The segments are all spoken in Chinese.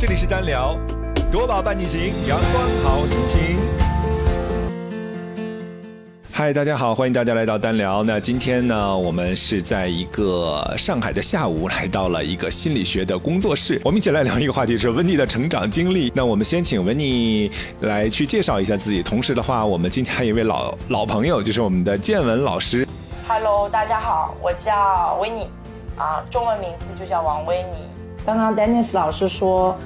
这里是单聊，国宝伴你行，阳光好心情。嗨，大家好，欢迎大家来到单聊。那今天呢，我们是在一个上海的下午，来到了一个心理学的工作室。我们一起来聊一个话题，是温妮的成长经历。那我们先请温妮来去介绍一下自己。同时的话，我们今天还有一位老老朋友，就是我们的建文老师。Hello，大家好，我叫维尼，啊，中文名字就叫王维尼。刚刚 Dennis 老师说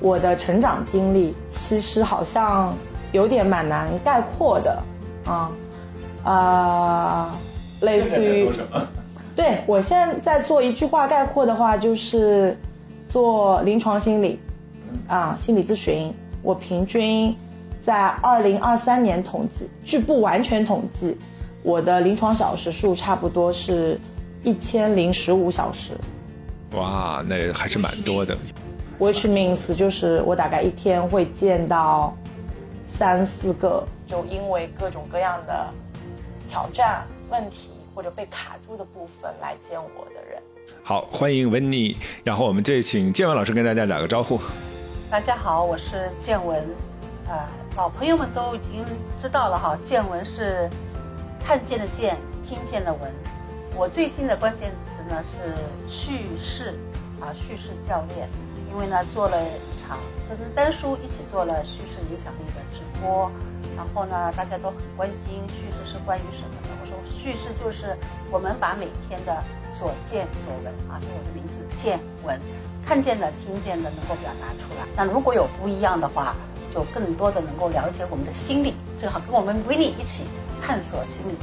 我的成长经历，其实好像有点蛮难概括的，啊。啊，类似于，对我现在在做一句话概括的话，就是做临床心理，啊，心理咨询。我平均在二零二三年统计，据不完全统计，我的临床小时数差不多是一千零十五小时。哇，那还是蛮多的。Which means 就是我大概一天会见到三四个，就因为各种各样的。挑战问题或者被卡住的部分来见我的人，好，欢迎温妮。然后我们这请建文老师跟大家打个招呼。大家好，我是建文。呃，老朋友们都已经知道了哈，建文是看见的见，听见的闻。我最近的关键词呢是叙事啊，叙事教练。因为呢做了一场跟丹叔一起做了叙事影响力的直播。然后呢，大家都很关心叙事是关于什么的。我说叙事就是我们把每天的所见所闻啊，就我的名字见闻，看见的、听见的能够表达出来。那如果有不一样的话，就更多的能够了解我们的心理，正好跟我们维尼一起探索心理。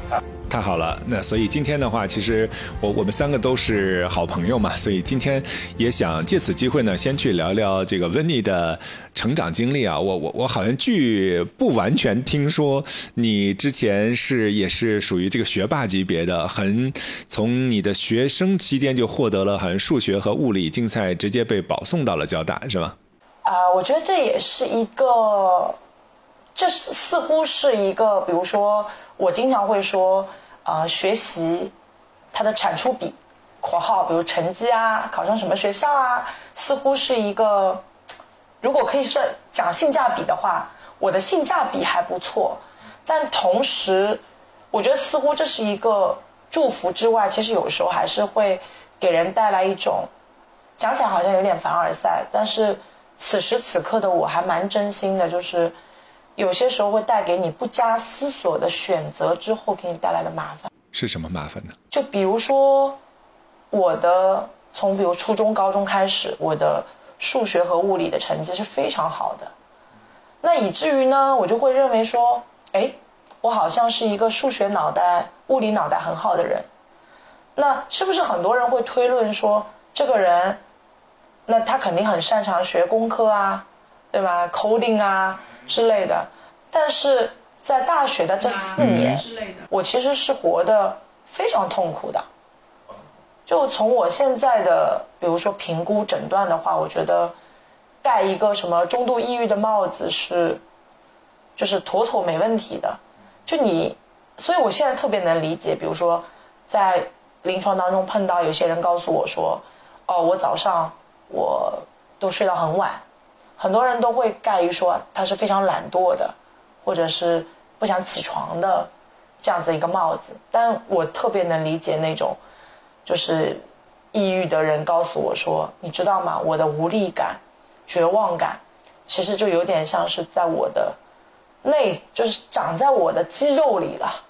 太好了，那所以今天的话，其实我我们三个都是好朋友嘛，所以今天也想借此机会呢，先去聊聊这个温妮的成长经历啊。我我我好像据不完全听说，你之前是也是属于这个学霸级别的，很从你的学生期间就获得了好像数学和物理竞赛，直接被保送到了交大，是吗？啊，我觉得这也是一个，这是似乎是一个，比如说。我经常会说，呃，学习它的产出比，括号，比如成绩啊，考上什么学校啊，似乎是一个，如果可以算讲性价比的话，我的性价比还不错。但同时，我觉得似乎这是一个祝福之外，其实有时候还是会给人带来一种，讲起来好像有点凡尔赛，但是此时此刻的我还蛮真心的，就是。有些时候会带给你不加思索的选择之后给你带来的麻烦是什么麻烦呢？就比如说，我的从比如初中、高中开始，我的数学和物理的成绩是非常好的，那以至于呢，我就会认为说，哎，我好像是一个数学脑袋、物理脑袋很好的人。那是不是很多人会推论说，这个人，那他肯定很擅长学工科啊，对吧？coding 啊。之类的，但是在大学的这四年，我其实是活得非常痛苦的。就从我现在的，比如说评估诊断的话，我觉得戴一个什么中度抑郁的帽子是，就是妥妥没问题的。就你，所以我现在特别能理解，比如说在临床当中碰到有些人告诉我说，哦，我早上我都睡到很晚。很多人都会盖于说他是非常懒惰的，或者是不想起床的这样子一个帽子。但我特别能理解那种就是抑郁的人告诉我说：“你知道吗？我的无力感、绝望感，其实就有点像是在我的内，就是长在我的肌肉里了，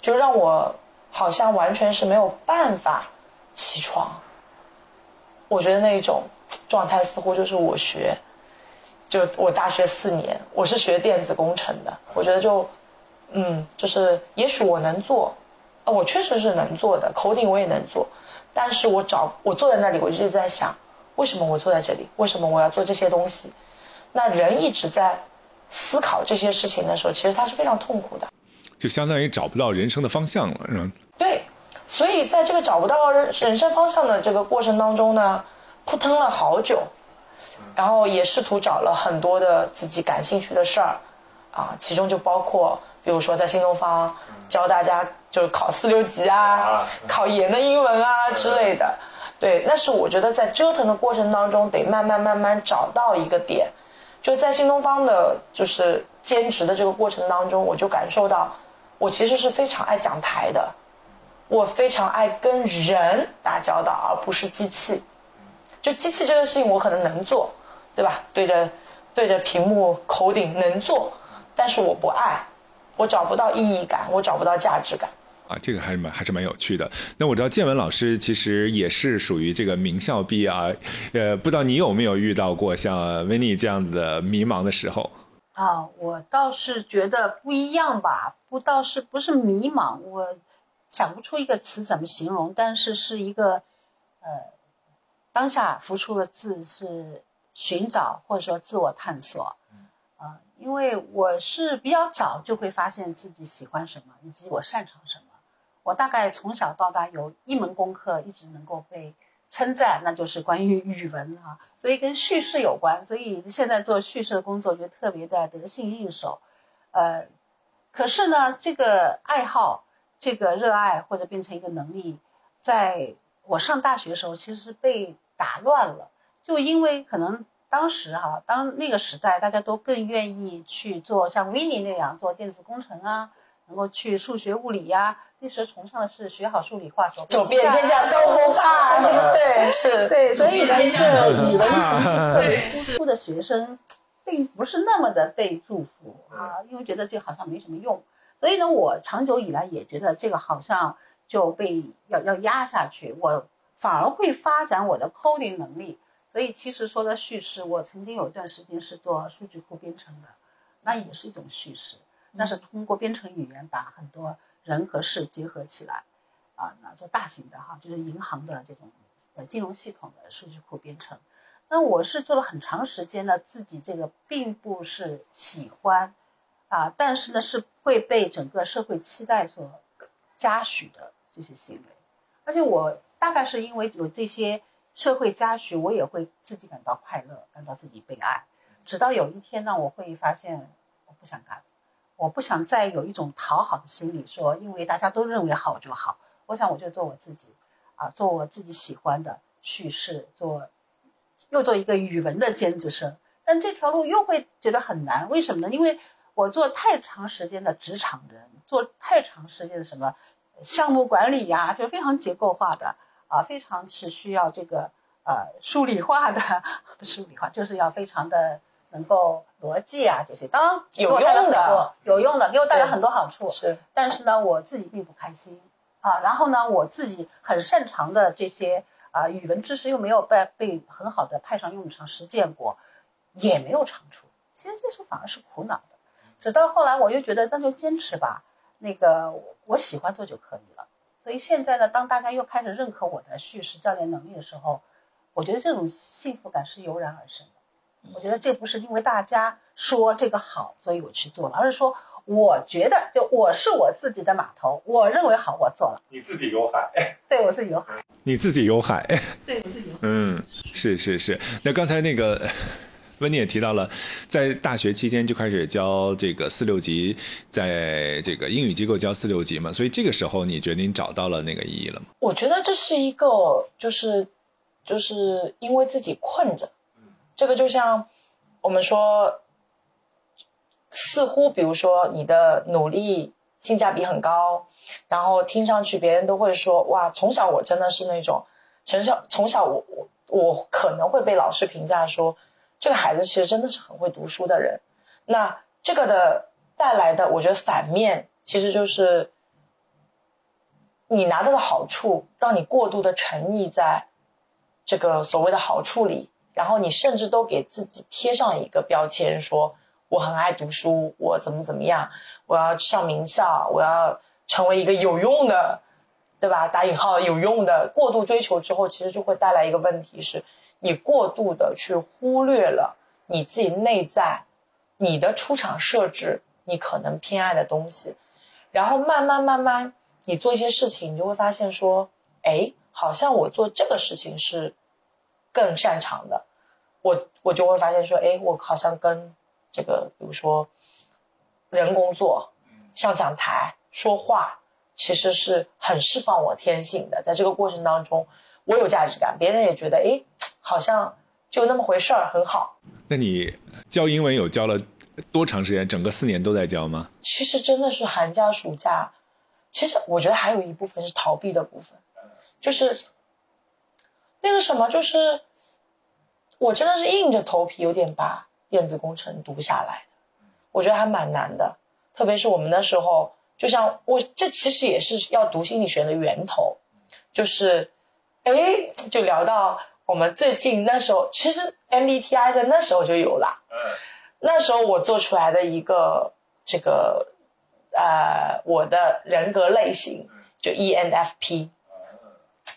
就让我好像完全是没有办法起床。我觉得那一种状态似乎就是我学。”就我大学四年，我是学电子工程的。我觉得就，嗯，就是也许我能做，啊我确实是能做的，coding 我也能做。但是我找我坐在那里，我一直在想，为什么我坐在这里？为什么我要做这些东西？那人一直在思考这些事情的时候，其实他是非常痛苦的，就相当于找不到人生的方向了，是吧？对，所以在这个找不到人人生方向的这个过程当中呢，扑腾了好久。然后也试图找了很多的自己感兴趣的事儿，啊，其中就包括，比如说在新东方教大家就是考四六级啊，考研的英文啊之类的。对，那是我觉得在折腾的过程当中，得慢慢慢慢找到一个点。就在新东方的，就是兼职的这个过程当中，我就感受到，我其实是非常爱讲台的，我非常爱跟人打交道，而不是机器。就机器这个事情，我可能能做，对吧？对着对着屏幕口顶能做，但是我不爱，我找不到意义感，我找不到价值感。啊，这个还是蛮还是蛮有趣的。那我知道建文老师其实也是属于这个名校毕业啊，呃，不知道你有没有遇到过像维尼这样子的迷茫的时候？啊，我倒是觉得不一样吧，不倒是不是迷茫，我想不出一个词怎么形容，但是是一个呃，当下浮出的字是寻找或者说自我探索。啊，因为我是比较早就会发现自己喜欢什么，以及我擅长什么。我大概从小到大有一门功课一直能够被称赞，那就是关于语文啊，所以跟叙事有关。所以现在做叙事的工作就特别的得心应手。呃，可是呢，这个爱好、这个热爱或者变成一个能力，在我上大学的时候其实是被打乱了。就因为可能当时哈，当那个时代大家都更愿意去做像 w i n n e 那样做电子工程啊。能够去数学、物理呀，那时候崇尚的是学好数理化，走遍天下都不怕。对，是，对，所以呢，一个语文成绩突出的学生，并不是那么的被祝福啊，因为觉得这好像没什么用。所以呢，我长久以来也觉得这个好像就被要要压下去，我反而会发展我的 coding 能力。所以其实说的叙事，我曾经有一段时间是做数据库编程的，那也是一种叙事。那是通过编程语言把很多人和事结合起来，啊，那做大型的哈，就是银行的这种呃金融系统的数据库编程。那我是做了很长时间呢，自己这个并不是喜欢，啊，但是呢是会被整个社会期待所嘉许的这些行为，而且我大概是因为有这些社会嘉许，我也会自己感到快乐，感到自己被爱。直到有一天呢，我会发现我不想干。我不想再有一种讨好的心理，说因为大家都认为好就好。我想我就做我自己，啊，做我自己喜欢的叙事，做又做一个语文的尖子生。但这条路又会觉得很难，为什么呢？因为我做太长时间的职场人，做太长时间的什么项目管理呀，就非常结构化的啊，非常是需要这个呃数理化的，不是数理化，就是要非常的。能够逻辑啊这些，当然有用的，有用的，给我带来很多好处。是，但是呢，我自己并不开心啊。然后呢，我自己很擅长的这些啊语文知识又没有被被很好的派上用场，实践过，也没有长处。其实这时候反而是苦恼的。直到后来，我又觉得那就坚持吧，那个我喜欢做就可以了。所以现在呢，当大家又开始认可我的叙事教练能力的时候，我觉得这种幸福感是油然而生的。我觉得这不是因为大家说这个好，所以我去做了，而是说我觉得就我是我自己的码头，我认为好，我做了。你自己有海，对我自己有海，你自己有海，对我自己有。嗯，是是是。那刚才那个温妮也提到了，在大学期间就开始教这个四六级，在这个英语机构教四六级嘛，所以这个时候你觉得你找到了那个意义了吗？我觉得这是一个，就是就是因为自己困着。这个就像我们说，似乎比如说你的努力性价比很高，然后听上去别人都会说哇，从小我真的是那种，从小从小我我我可能会被老师评价说，这个孩子其实真的是很会读书的人。那这个的带来的，我觉得反面其实就是你拿到的好处，让你过度的沉溺在这个所谓的好处里。然后你甚至都给自己贴上一个标签，说我很爱读书，我怎么怎么样，我要上名校，我要成为一个有用的，对吧？打引号有用的。过度追求之后，其实就会带来一个问题，是你过度的去忽略了你自己内在，你的出厂设置，你可能偏爱的东西。然后慢慢慢慢，你做一些事情，你就会发现说，哎，好像我做这个事情是更擅长的。我我就会发现说，哎，我好像跟这个，比如说人工作，上讲台说话，其实是很释放我天性的。在这个过程当中，我有价值感，别人也觉得哎，好像就那么回事儿，很好。那你教英文有教了多长时间？整个四年都在教吗？其实真的是寒假暑假，其实我觉得还有一部分是逃避的部分，就是那个什么，就是我真的是硬着头皮有点把电子工程读下来的，我觉得还蛮难的，特别是我们那时候，就像我这其实也是要读心理学的源头，就是哎，就聊到我们最近那时候，其实 MBTI 在那时候就有了，那时候我做出来的一个这个呃我的人格类型就 E ENFP。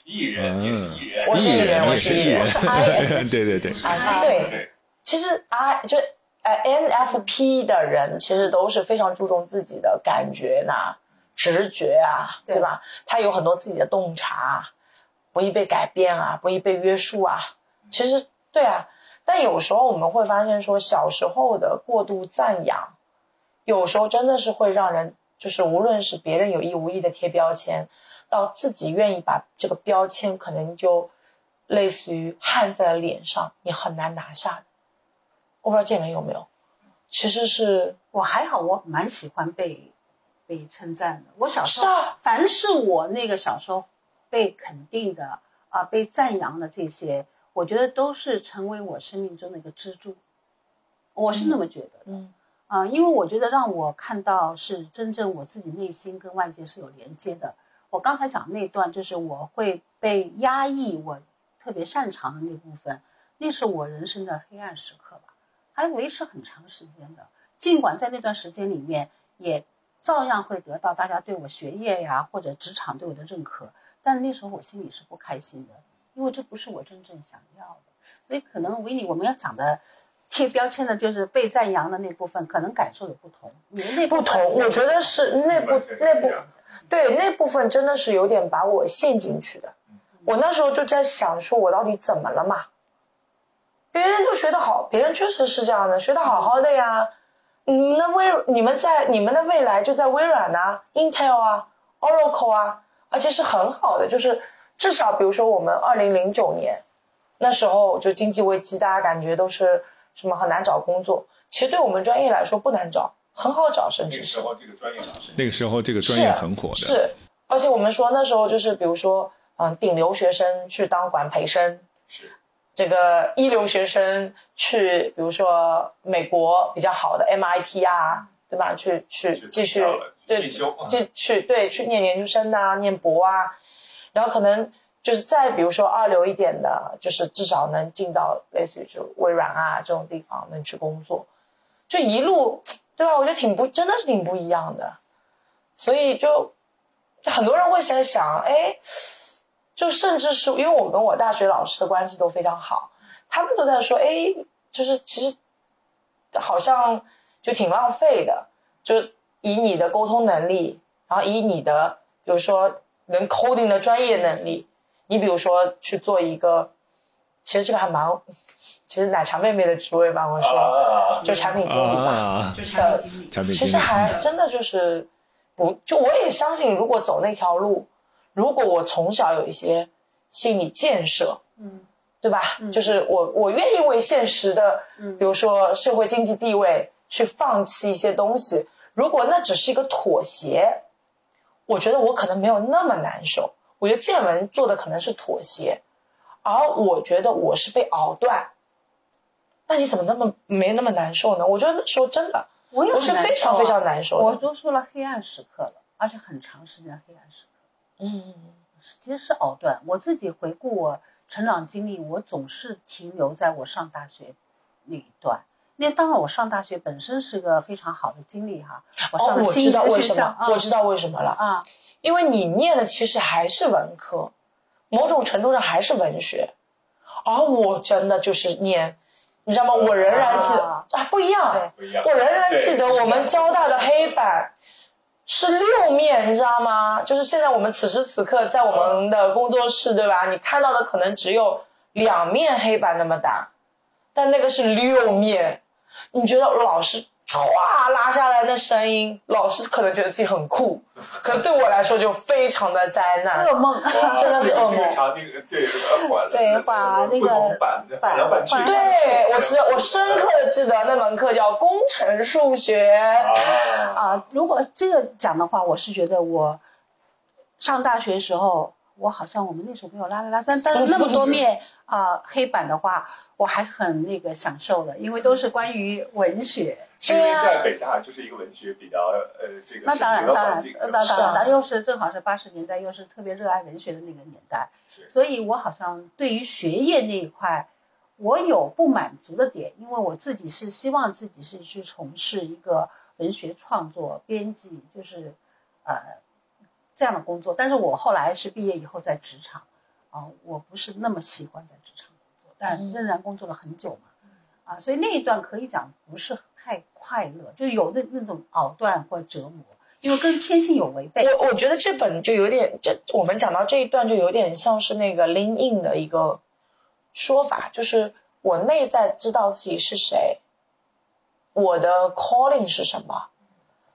艺人也是艺人，我是艺人我是艺人。对对 对，啊，对，其实 I 就呃 NFP 的人其实都是非常注重自己的感觉呐、直觉啊，对。对吧？他有很多自己的洞察，不易被改变啊，不易被约束啊。其实对啊，但有时候我们会发现说，小时候的过度赞扬，有时候真的是会让人，就是无论是别人有意无意的贴标签，到自己愿意把这个标签可能就类似于焊在了脸上，你很难拿下的。我不知道建文有没有，其实是我还好，我蛮喜欢被被称赞的。我小时候，是啊凡是我那个小时候被肯定的啊、被赞扬的这些，我觉得都是成为我生命中的一个支柱。我是那么觉得的。嗯啊、因为我觉得让我看到是真正我自己内心跟外界是有连接的。我刚才讲那段，就是我会被压抑我特别擅长的那部分，那是我人生的黑暗时刻吧，还维持很长时间的。尽管在那段时间里面，也照样会得到大家对我学业呀或者职场对我的认可，但那时候我心里是不开心的，因为这不是我真正想要的。所以可能维尼我们要讲的贴标签的，就是被赞扬的那部分，可能感受有不同。你的那不同，我觉得是那部那部对那部分真的是有点把我陷进去的。我那时候就在想，说我到底怎么了嘛？别人都学得好，别人确实是这样的，学得好好的呀。你们的微，你们在你们的未来就在微软啊、Intel 啊、Oracle 啊，而且是很好的，就是至少比如说我们二零零九年那时候就经济危机，大家感觉都是什么很难找工作，其实对我们专业来说不难找，很好找，甚至是那个时。候这个专业老师那个时候这个专业很火的，是，而且我们说那时候就是比如说，嗯，顶留学生去当管培生，是这个一流学生去，比如说美国比较好的 MIT 啊，对吧？去去去继续对继去对去念研究生啊，念博啊，然后可能就是再比如说二流一点的，就是至少能进到类似于就微软啊这种地方能去工作，就一路对吧？我觉得挺不真的是挺不一样的，所以就就很多人会在想，哎。就甚至是因为我跟我大学老师的关系都非常好，他们都在说，哎，就是其实好像就挺浪费的，就以你的沟通能力，然后以你的比如说能 coding 的专业能力，你比如说去做一个，其实这个还蛮，其实奶茶妹妹的职位吧，我说、啊，就产品经理吧，啊，就产品经理。产品经理其实还真的就是不，就我也相信，如果走那条路，如果我从小有一些心理建设，嗯，对吧？就是我我愿意为现实的，嗯比如说社会经济地位去放弃一些东西。如果那只是一个妥协，我觉得我可能没有那么难受。我觉得建文做的可能是妥协，而我觉得我是被熬断。那你怎么那么没那么难受呢？我觉得那时候真的，我是非常非常难受的。我都说了黑暗时刻了，而且很长时间的黑暗时刻，嗯，其实是熬断。我自己回顾我成长经历，我总是停留在我上大学那一段。那当然，我上大学本身是个非常好的经历哈，我上哦，我知道为什么，我知道为什么了，啊，因为你念的其实还是文科，某种程度上还是文学，而我真的就是念，你知道吗？我仍然记得啊啊，不一样对，不一样。我仍然记得我们交大的黑板是六面，你知道吗？就是现在我们此时此刻在我们的工作室，对吧？你看到的可能只有两面黑板那么大，但那个是六面。你觉得老师歘拉下来的声音，老师可能觉得自己很酷，可对我来说就非常的灾难。噩梦，真的是噩梦。对对把那个不同版版区对我记得，我深刻的记得那门课叫工程数学。啊，啊，如果这个讲的话，我是觉得我上大学时候，我好像我们那时候没有拉拉拉，但但是那么多 面啊、黑板的话，我还是很那个享受的，因为都是关于文学。是因为在北大就是一个文学比较呃这个那当然，当然环境，，呃当然，咱又是正好是八十年代，又是特别热爱文学的那个年代，是所以我好像对于学业那一块，我有不满足的点，因为我自己是希望自己是去从事一个文学创作、编辑，就是呃这样的工作。但是我后来是毕业以后在职场，啊、我不是那么喜欢在仍然工作了很久嘛，啊，所以那一段可以讲不是太快乐，就有那那种熬断或折磨，因为跟天性有违背。我我觉得这本就有点，这我们讲到这一段就有点像是那个 lean in 的一个说法，就是我内在知道自己是谁，我的 calling 是什么，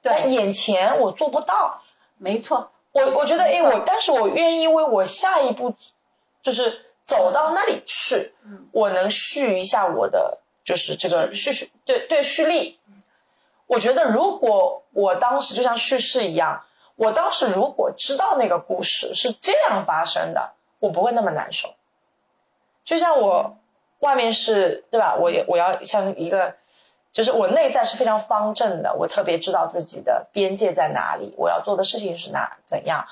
但，眼前我做不到。没错，我我觉得，哎，我但是我愿意为我下一步，就是走到那里去，我能蓄一下我的，就是这个蓄蓄，对对蓄力。我觉得如果我当时就像叙事一样，我当时如果知道那个故事是这样发生的，我不会那么难受。就像我外面是对吧？我也我要像一个，就是我内在是非常方正的，我特别知道自己的边界在哪里，我要做的事情是哪怎样。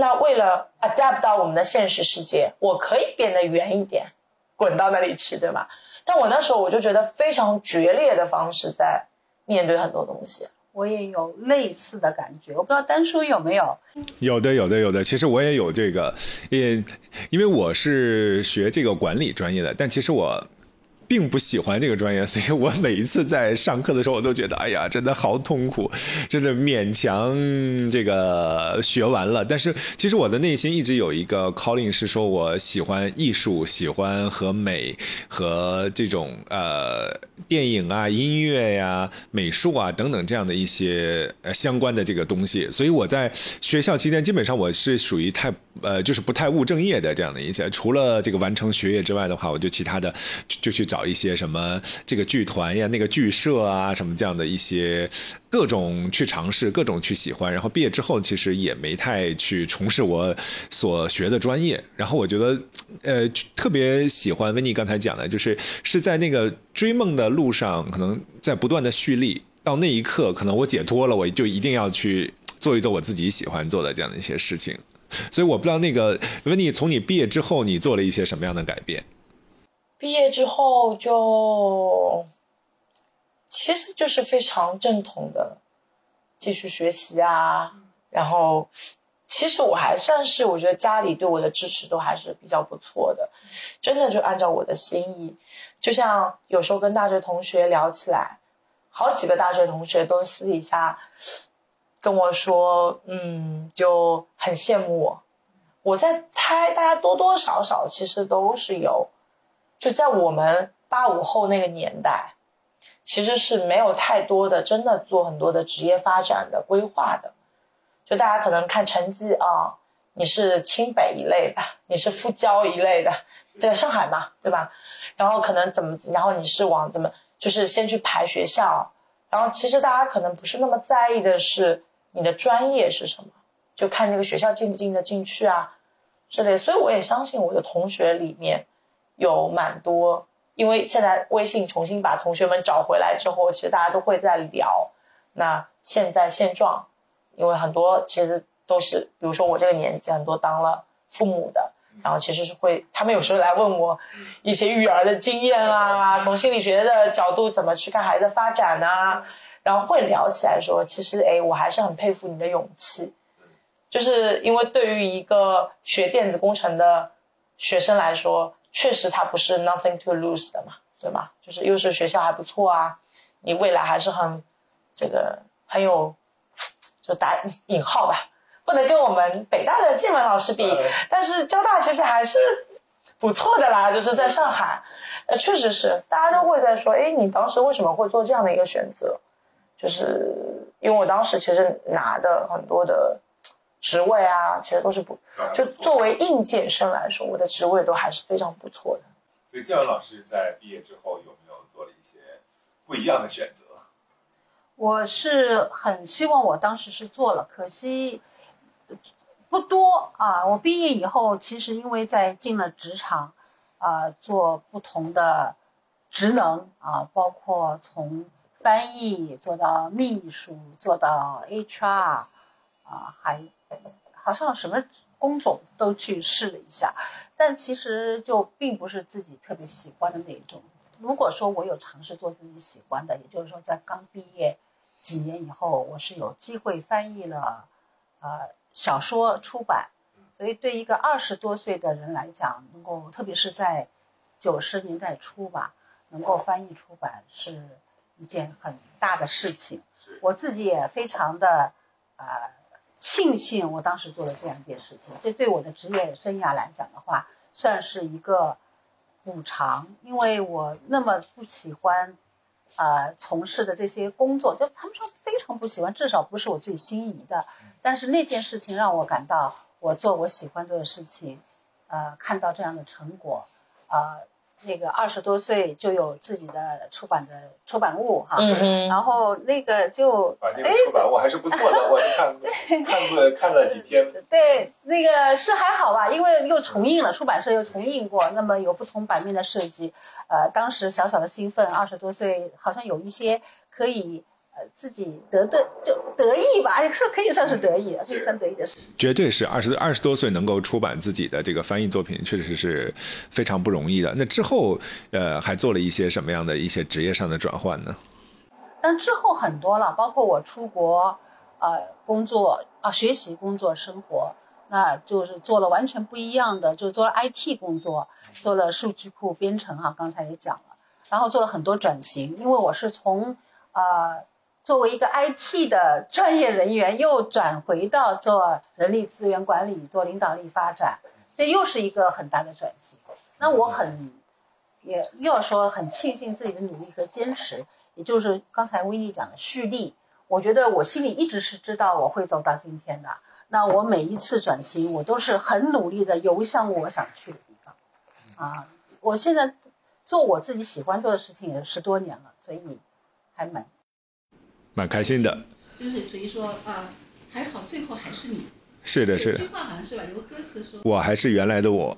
那为了 adapt 到我们的现实世界，我可以变得圆一点，滚到那里去，对吧？但我那时候我就觉得非常决裂的方式在面对很多东西。我也有类似的感觉，我不知道丹叔有没有？有的，有的，有的。其实我也有这个，也因为我是学这个管理专业的，但其实我并不喜欢这个专业，所以我每一次在上课的时候，我都觉得，哎呀，真的好痛苦，真的勉强这个学完了。但是其实我的内心一直有一个 calling，是说我喜欢艺术，喜欢和美和这种呃电影啊、音乐呀、美术啊等等这样的一些呃相关的这个东西。所以我在学校期间，基本上我是属于太呃就是不太务正业的这样的一些。除了这个完成学业之外的话，我就其他的就去找一些什么这个剧团呀、那个剧社啊什么这样的一些各种去尝试，各种去喜欢。然后毕业之后，其实也没太去从事我所学的专业。然后我觉得，呃，特别喜欢温妮刚才讲的，就是是在那个追梦的路上，可能在不断的蓄力。到那一刻，可能我解脱了，我就一定要去做一做我自己喜欢做的这样的一些事情。所以我不知道那个温妮从你毕业之后，你做了一些什么样的改变？毕业之后就，其实就是非常正统的继续学习啊，然后其实我还算是我觉得家里对我的支持都还是比较不错的，真的就按照我的心意，就像有时候跟大学同学聊起来，好几个大学同学都私底下跟我说，嗯，就很羡慕我。我在猜，大家多多少少其实都是有。就在我们八五后那个年代，其实是没有太多的真的做很多的职业发展的规划的。就大家可能看成绩啊，你是清北一类的，你是复交一类的，在上海嘛，对吧？然后可能怎么，然后你是往怎么，就是先去排学校，然后其实大家可能不是那么在意的是你的专业是什么，就看那个学校进不进得进去啊之类。所以我也相信我的同学里面。有蛮多，因为现在微信重新把同学们找回来之后，其实大家都会在聊那现在现状，因为很多其实都是，比如说我这个年纪，很多当了父母的，然后其实是会，他们有时候来问我一些育儿的经验啊，从心理学的角度怎么去看孩子的发展啊，然后会聊起来说，其实哎，我还是很佩服你的勇气，就是因为对于一个学电子工程的学生来说。确实，他不是 nothing to lose 的嘛，对吗？就是又是学校还不错啊，你未来还是很这个很有，就打引号吧，不能跟我们北大的建文老师比，但是交大其实还是不错的啦。就是在上海，呃，确实是大家都会在说，哎，你当时为什么会做这样的一个选择？就是因为我当时其实拿的很多的职位啊，其实都是不，就作为应届生来说，我的职位都还是非常不错的。所以建文老师在毕业之后有没有做了一些不一样的选择？我是很希望我当时是做了，可惜不多啊。我毕业以后，其实因为在进了职场，啊，做不同的职能啊，包括从翻译做到秘书，做到 HR，啊，还好像什么工种都去试了一下，但其实就并不是自己特别喜欢的那种。如果说我有尝试做自己喜欢的，也就是说在刚毕业几年以后，我是有机会翻译了，呃，小说出版。所以对一个二十多岁的人来讲，能够特别是在九十年代初吧，能够翻译出版是一件很大的事情。我自己也非常的呃庆幸我当时做了这样一件事情，这对我的职业生涯来讲的话，算是一个补偿，因为我那么不喜欢。呃，从事的这些工作，就他们说非常不喜欢，至少不是我最心仪的。但是那件事情让我感到，我做我喜欢做的事情，呃，看到这样的成果，呃。那个二十多岁就有自己的出版的出版物哈，然后那个就啊，那个出版物还是不错的，我看 看过看了几篇。对，那个是还好吧，因为又重印了，出版社又重印过，那么有不同版面的设计，呃，当时小小的兴奋，二十多岁好像有一些可以。自己得得就得意吧，说可以算是得意，可以算得意的事情。绝对是二十二十多岁能够出版自己的这个翻译作品，确实是非常不容易的。那之后，呃，还做了一些什么样的一些职业上的转换呢？但之后很多了，包括我出国，呃，工作啊，学习、工作、生活，那就是做了完全不一样的，就做了 IT 工作，做了数据库编程哈，刚才也讲了，然后做了很多转型，因为我是从啊。作为一个 IT 的专业人员，又转回到做人力资源管理、做领导力发展，这又是一个很大的转型。那我很也又要说很庆幸自己的努力和坚持，也就是刚才威尼讲的蓄力。我觉得我心里一直是知道我会走到今天的。那我每一次转型，我都是很努力的游向我想去的地方。啊，我现在做我自己喜欢做的事情也十多年了，所以还蛮。蛮开心的，就是所以说啊，还好最后还是你。是的，是的。这句话好像是吧？有个歌词说：“我还是原来的我。”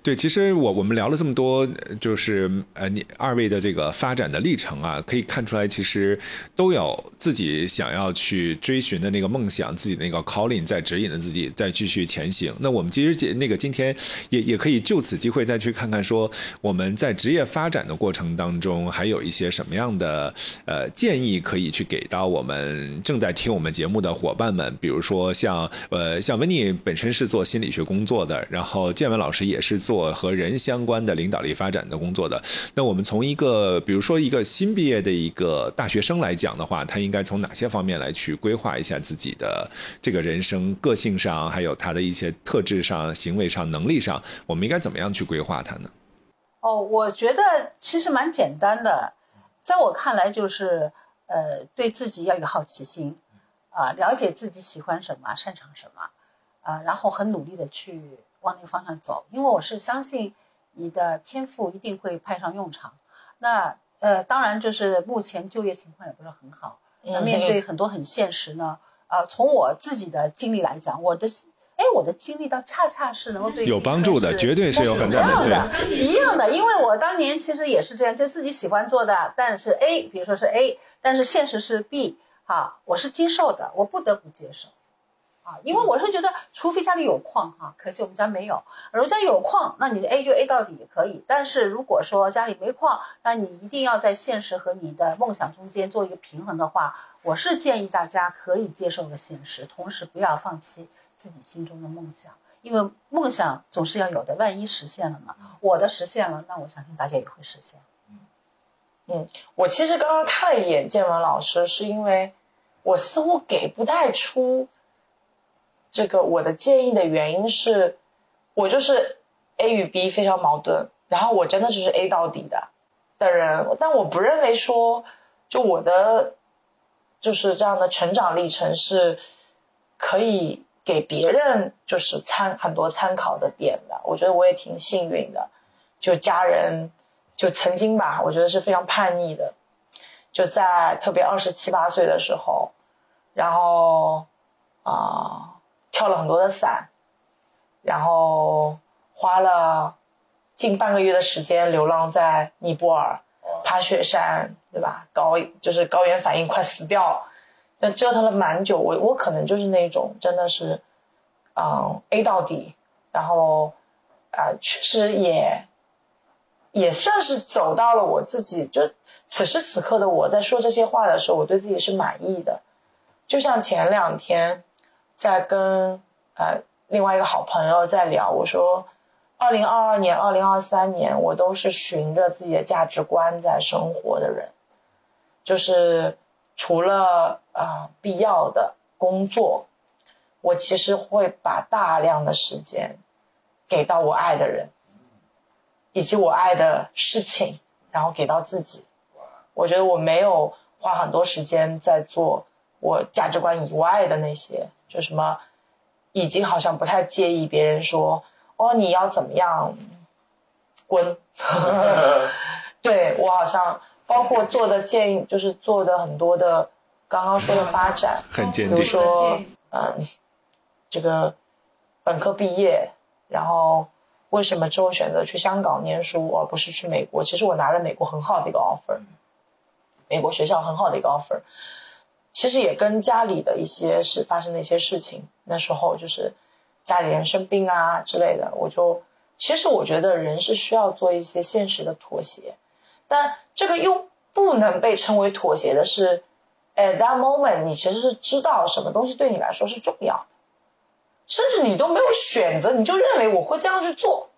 对，其实我我们聊了这么多，就是呃，你二位的这个发展的历程啊，可以看出来，其实都有自己想要去追寻的那个梦想，自己那个 calling 在指引着自己，在继续前行。那我们其实那个今天也也可以就此机会再去看看，说我们在职业发展的过程当中，还有一些什么样的呃建议可以去给到我们正在听我们节目的伙伴们，比如说像呃。呃，像温妮本身是做心理学工作的，然后建文老师也是做和人相关的领导力发展的工作的。那我们从一个，比如说一个新毕业的一个大学生来讲的话，他应该从哪些方面来去规划一下自己的这个人生？个性上，还有他的一些特质上、行为上、能力上，我们应该怎么样去规划他呢？哦，我觉得其实蛮简单的，在我看来就是，呃，对自己要有好奇心。啊，了解自己喜欢什么，擅长什么，啊，然后很努力的去往那个方向走，因为我是相信你的天赋一定会派上用场。那呃，当然就是目前就业情况也不是很好，那面对很多很现实呢。呃，从我自己的经历来讲，我的哎，我的经历倒恰恰是能够对有帮助的，绝对是有很大的一样的，因为我当年其实也是这样，就自己喜欢做的，但是 A，比如说是 A，但是现实是 B。啊，我是接受的，我不得不接受，啊，因为我是觉得，除非家里有矿哈，可惜我们家没有。如果家里有矿，那你的 A 就 A 到底也可以。但是如果说家里没矿，那你一定要在现实和你的梦想中间做一个平衡的话，我是建议大家可以接受个现实，同时不要放弃自己心中的梦想，因为梦想总是要有的，万一实现了呢？我的实现了，那我相信大家也会实现。嗯，我其实刚刚看了一眼建文老师，是因为我似乎给不太出这个我的建议的原因是，我就是 A 与 B 非常矛盾，然后我真的就是 A 到底的的人，但我不认为说就我的就是这样的成长历程是可以给别人就是参很多参考的点的。我觉得我也挺幸运的，就家人就曾经吧，我觉得是非常叛逆的，就在特别二十七八岁的时候，然后啊、跳了很多的伞，然后花了近半个月的时间流浪在尼泊尔。爬雪山，对吧？高就是高原反应快死掉，但折腾了蛮久。我我可能就是那种真的是，嗯，A 到底，然后啊、确实也也算是走到了我自己，就此时此刻的我在说这些话的时候，我对自己是满意的。就像前两天在跟呃另外一个好朋友在聊，我说。二零二二年、二零二三年，我都是循着自己的价值观在生活的人，就是除了啊、呃必要的工作，我其实会把大量的时间给到我爱的人，以及我爱的事情，然后给到自己。我觉得我没有花很多时间在做我价值观以外的那些，就什么，已经好像不太介意别人说。哦，你要怎么样？滚！对我好像包括做的建议，就是做的很多的刚刚说的发展，比如很坚定。说，嗯，这个本科毕业，然后为什么之后选择去香港念书，而不是去美国？其实我拿了美国很好的一个 offer，美国学校很好的一个 offer。其实也跟家里的一些事发生的一些事情，那时候就是家里人生病啊之类的，我就其实我觉得人是需要做一些现实的妥协，但这个又不能被称为妥协的是，at that moment 你其实是知道什么东西对你来说是重要的，甚至你都没有选择，你就认为我会这样去做，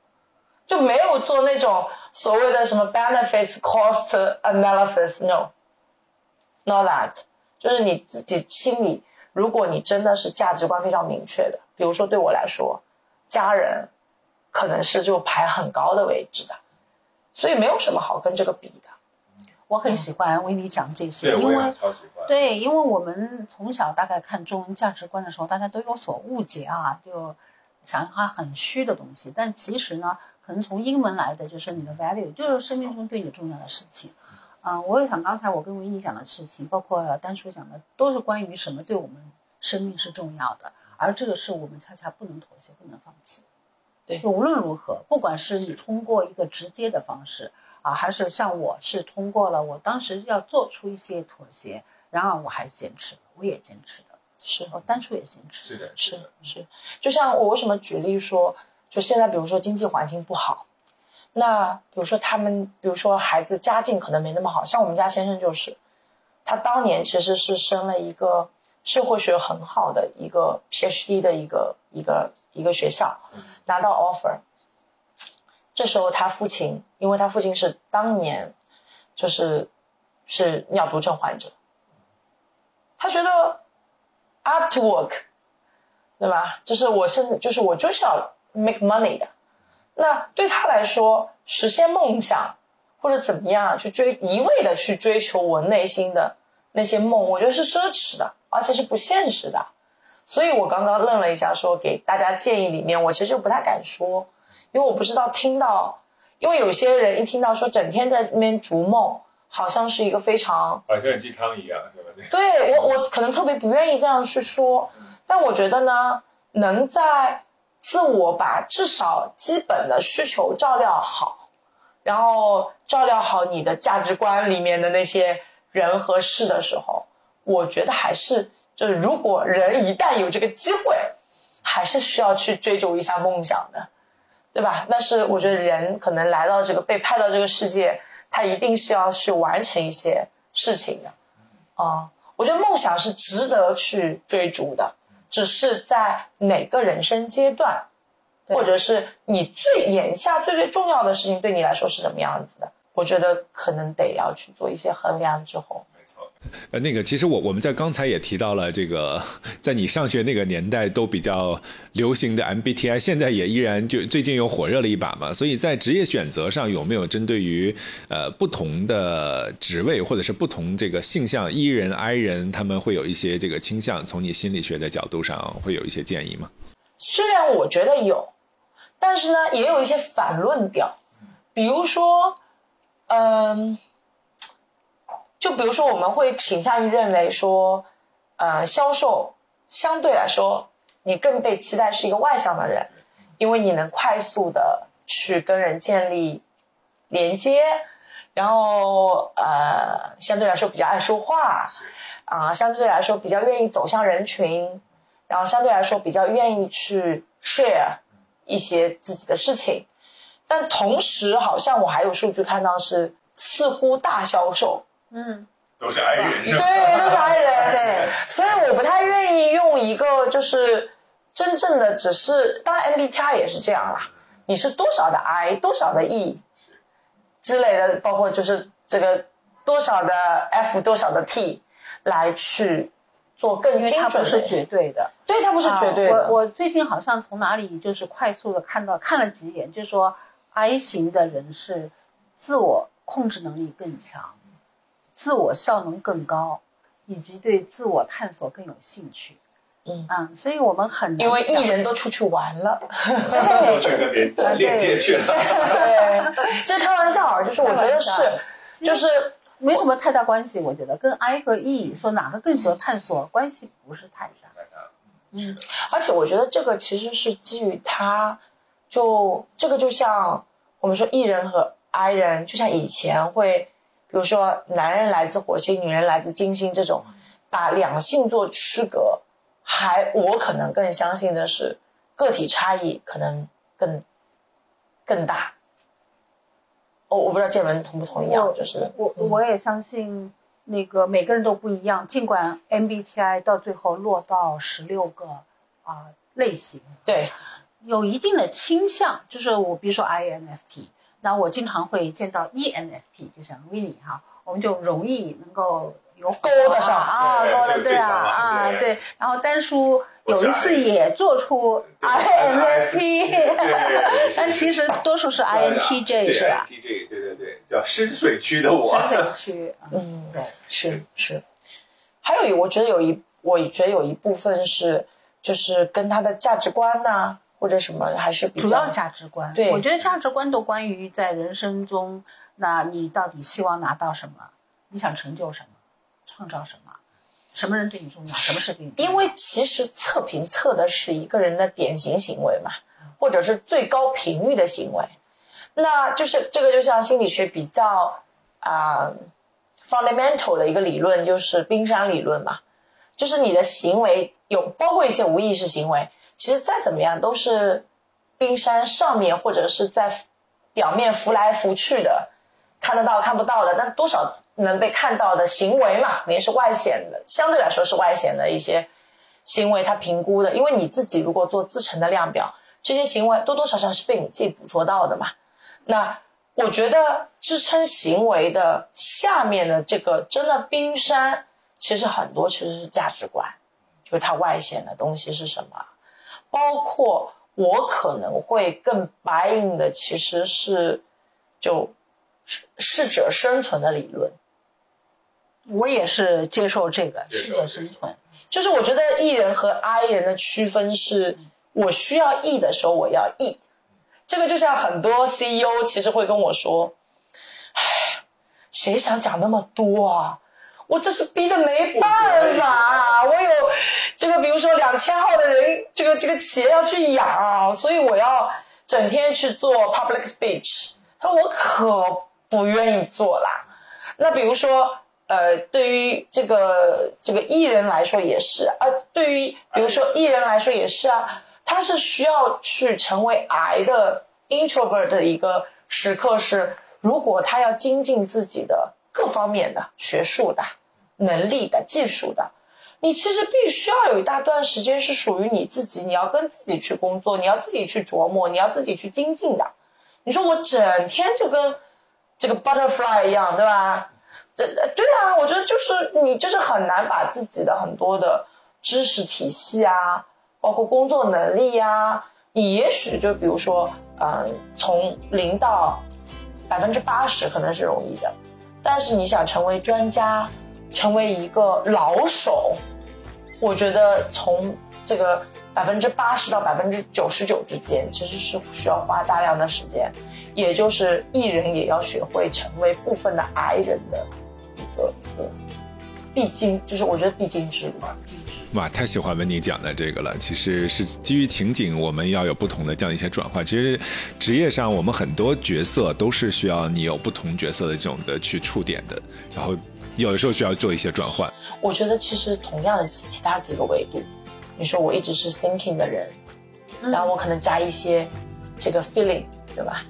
就没有做那种所谓的什么 benefits cost analysis，no，not that。就是你自己心里，如果你真的是价值观非常明确的，比如说对我来说，家人可能是就排很高的位置的，所以没有什么好跟这个比的。我很喜欢维尼讲这些，因为超喜欢。对，因为我们从小大概看中文价值观的时候，大家都有所误解啊，就想它很虚的东西。但其实呢，可能从英文来的就是你的 value，就是生命中对你重要的事情。嗯、我也想刚才我跟维尼讲的事情，包括丹叔讲的，都是关于什么对我们生命是重要的，而这个是我们恰恰不能妥协、不能放弃。对就无论如何，不管是你通过一个直接的方式啊，还是像我是通过了我当时要做出一些妥协，然而我还坚持了，我也坚持的，是我当初也坚持。是的，是的，是，就像我为什么举例说，就现在比如说经济环境不好，那比如说他们，比如说孩子家境可能没那么好，像我们家先生就是，他当年其实是升了一个社会学很好的一个 PhD 的一个一个一个学校，拿到 offer。这时候他父亲，因为他父亲是当年就是是尿毒症患者，他觉得 after work，对吧？就是我是就是我就是要 make money 的。那对他来说，实现梦想或者怎么样去追一味的去追求我内心的那些梦，我觉得是奢侈的，而且是不现实的。所以我刚刚愣了一下，说给大家建议里面，我其实不太敢说，因为我不知道听到，因为有些人一听到说整天在那边逐梦，好像是一个非常好像鸡汤一样？对我，我可能特别不愿意这样去说，但我觉得呢，能在自我把至少基本的需求照料好，然后照料好你的价值观里面的那些人和事的时候，我觉得还是就是，如果人一旦有这个机会，还是需要去追逐一下梦想的，对吧？但是我觉得人可能来到这个被派到这个世界，他一定是要去完成一些事情的。啊、我觉得梦想是值得去追逐的，只是在哪个人生阶段，或者是你最眼下最最重要的事情对你来说是什么样子的，我觉得可能得要去做一些衡量之后。呃，那个，其实我我们在刚才也提到了这个，在你上学那个年代都比较流行的 MBTI，现在也依然就最近又火热了一把嘛。所以在职业选择上，有没有针对于呃不同的职位或者是不同这个性向 E 人 I 人，他们会有一些这个倾向？从你心理学的角度上，会有一些建议吗？虽然我觉得有，但是呢，也有一些反论调，比如说，嗯。就比如说，我们会倾向于认为说，呃，销售相对来说，你更被期待是一个外向的人，因为你能快速的去跟人建立连接，然后呃，相对来说比较爱说话，啊，相对来说比较愿意走向人群，然后相对来说比较愿意去 share 一些自己的事情，但同时好像我还有数据看到是似乎大销售。嗯，都是 I 人是吧？对，都是 I 人。对，所以我不太愿意用一个就是真正的只是，当然 MBTI 也是这样啦。你是多少的 I，多少的 E 之类的，包括就是这个多少的 F，多少的 T 来去做更精准。它不是绝对的，对，它不是绝对的。我我最近好像从哪里就是快速的看到看了几眼，就是说 I 型的人是自我控制能力更强。自我效能更高，以及对自我探索更有兴趣。嗯嗯，所以我们很因为艺人都出去玩了，都去跟别人链接去了。对，这开玩笑啊，就是我觉得是，就是没什么太大关系。我觉得跟 I 和 E 说哪个更喜欢探索，关系不是太大。嗯，而且我觉得这个其实是基于他，就这个就像我们说艺人和 I 人，就像以前会。比如说，男人来自火星，女人来自金星，这种把两性做区隔，还我可能更相信的是个体差异可能更更大。我我不知道建文同不同意啊？就是我我也相信那个每个人都不一样，尽管 MBTI 到最后落到十六个啊类型，对，有一定的倾向，就是我比如说 INFP。那我经常会见到 ENFP，就像 Winnie 哈，我们就容易能够有勾得上啊，勾得对啊啊对。然后丹叔有一次也做出 INFP，但其实多数是 INTJ 是吧？INTJ 对对对，叫深水区的我。深水区，嗯，对，是是。还有一，我觉得有一，我觉得有一部分是，就是跟他的价值观呐。或者什么还是主要价值观？对，我觉得价值观都关于在人生中，那你到底希望拿到什么？你想成就什么？创造什么？什么人对你重要？什么事对你？因为其实测评测的是一个人的典型行为嘛，或者是最高频率的行为。那就是这个就像心理学比较啊 fundamental 的一个理论，就是冰山理论嘛，就是你的行为有包括一些无意识行为。其实再怎么样都是冰山上面或者是在表面浮来浮去的，看得到看不到的，但多少能被看到的行为嘛，肯定是外显的，相对来说是外显的一些行为，它评估的。因为你自己如果做自成的量表，这些行为多多少少是被你自己捕捉到的嘛。那我觉得支撑行为的下面的这个真的冰山，其实很多其实是价值观，就是它外显的东西是什么。包括我可能会更白印的，其实是就适者生存的理论。我也是接受这个适者生存，就是我觉得 E 人和 I 人的区分是，我需要 E 的时候我要 E。这个就像很多 CEO 其实会跟我说：“哎，谁想讲那么多啊？”我这是逼的没办法，我有这个，比如说两千号的人，这个这个企业要去养啊，所以我要整天去做 public speech。他说我可不愿意做啦。那比如说，呃，对于这个这个艺人来说也是啊，对于比如说艺人来说也是啊，他是需要去成为癌的 introvert 的一个时刻是，如果他要精进自己的。各方面的学术的、能力的、技术的，你其实必须要有一大段时间是属于你自己，你要跟自己去工作，你要自己去琢磨，你要自己去精进的。你说我整天就跟这个 butterfly 一样，对吧？这对啊，我觉得就是你就是很难把自己的很多的知识体系啊，包括工作能力啊，你也许就比如说，嗯、从零到百分之八十可能是容易的，但是你想成为专家，成为一个老手，我觉得从这个百分之八十到百分之九十九之间，其实是需要花大量的时间，也就是艺人也要学会成为部分的矮人的一个一个必经，就是我觉得必经之路。哇，太喜欢温妮讲的这个了。其实是基于情景，我们要有不同的这样一些转换。其实职业上，我们很多角色都是需要你有不同角色的这种的去触点的，然后有的时候需要做一些转换。我觉得其实同样的其其他几个维度，你说我一直是 thinking 的人，然后我可能加一些这个 feeling，对吧？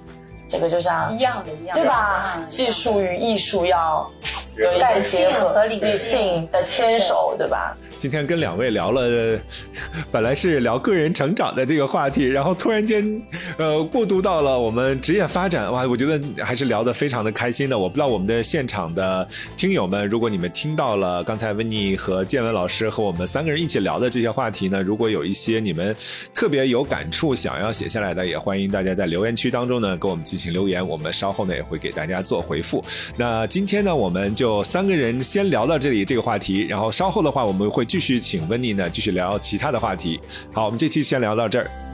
这个就像一样的，一样的，对吧？嗯技术与艺术要有一些结合，和理性理性的牵手，对吧？今天跟两位聊了，本来是聊个人成长的这个话题，然后突然间，呃，过渡到了我们职业发展，哇，我觉得还是聊得非常的开心的。我不知道我们的现场的听友们，如果你们听到了刚才温妮和建文老师和我们三个人一起聊的这些话题呢，如果有一些你们特别有感触想要写下来的，也欢迎大家在留言区当中呢给我们进行留言，我们稍后呢也会给大家做回复。那今天呢，我们就三个人先聊到这里这个话题，然后稍后的话我们会继续请温妮呢继续聊其他的话题。好，我们这期先聊到这儿。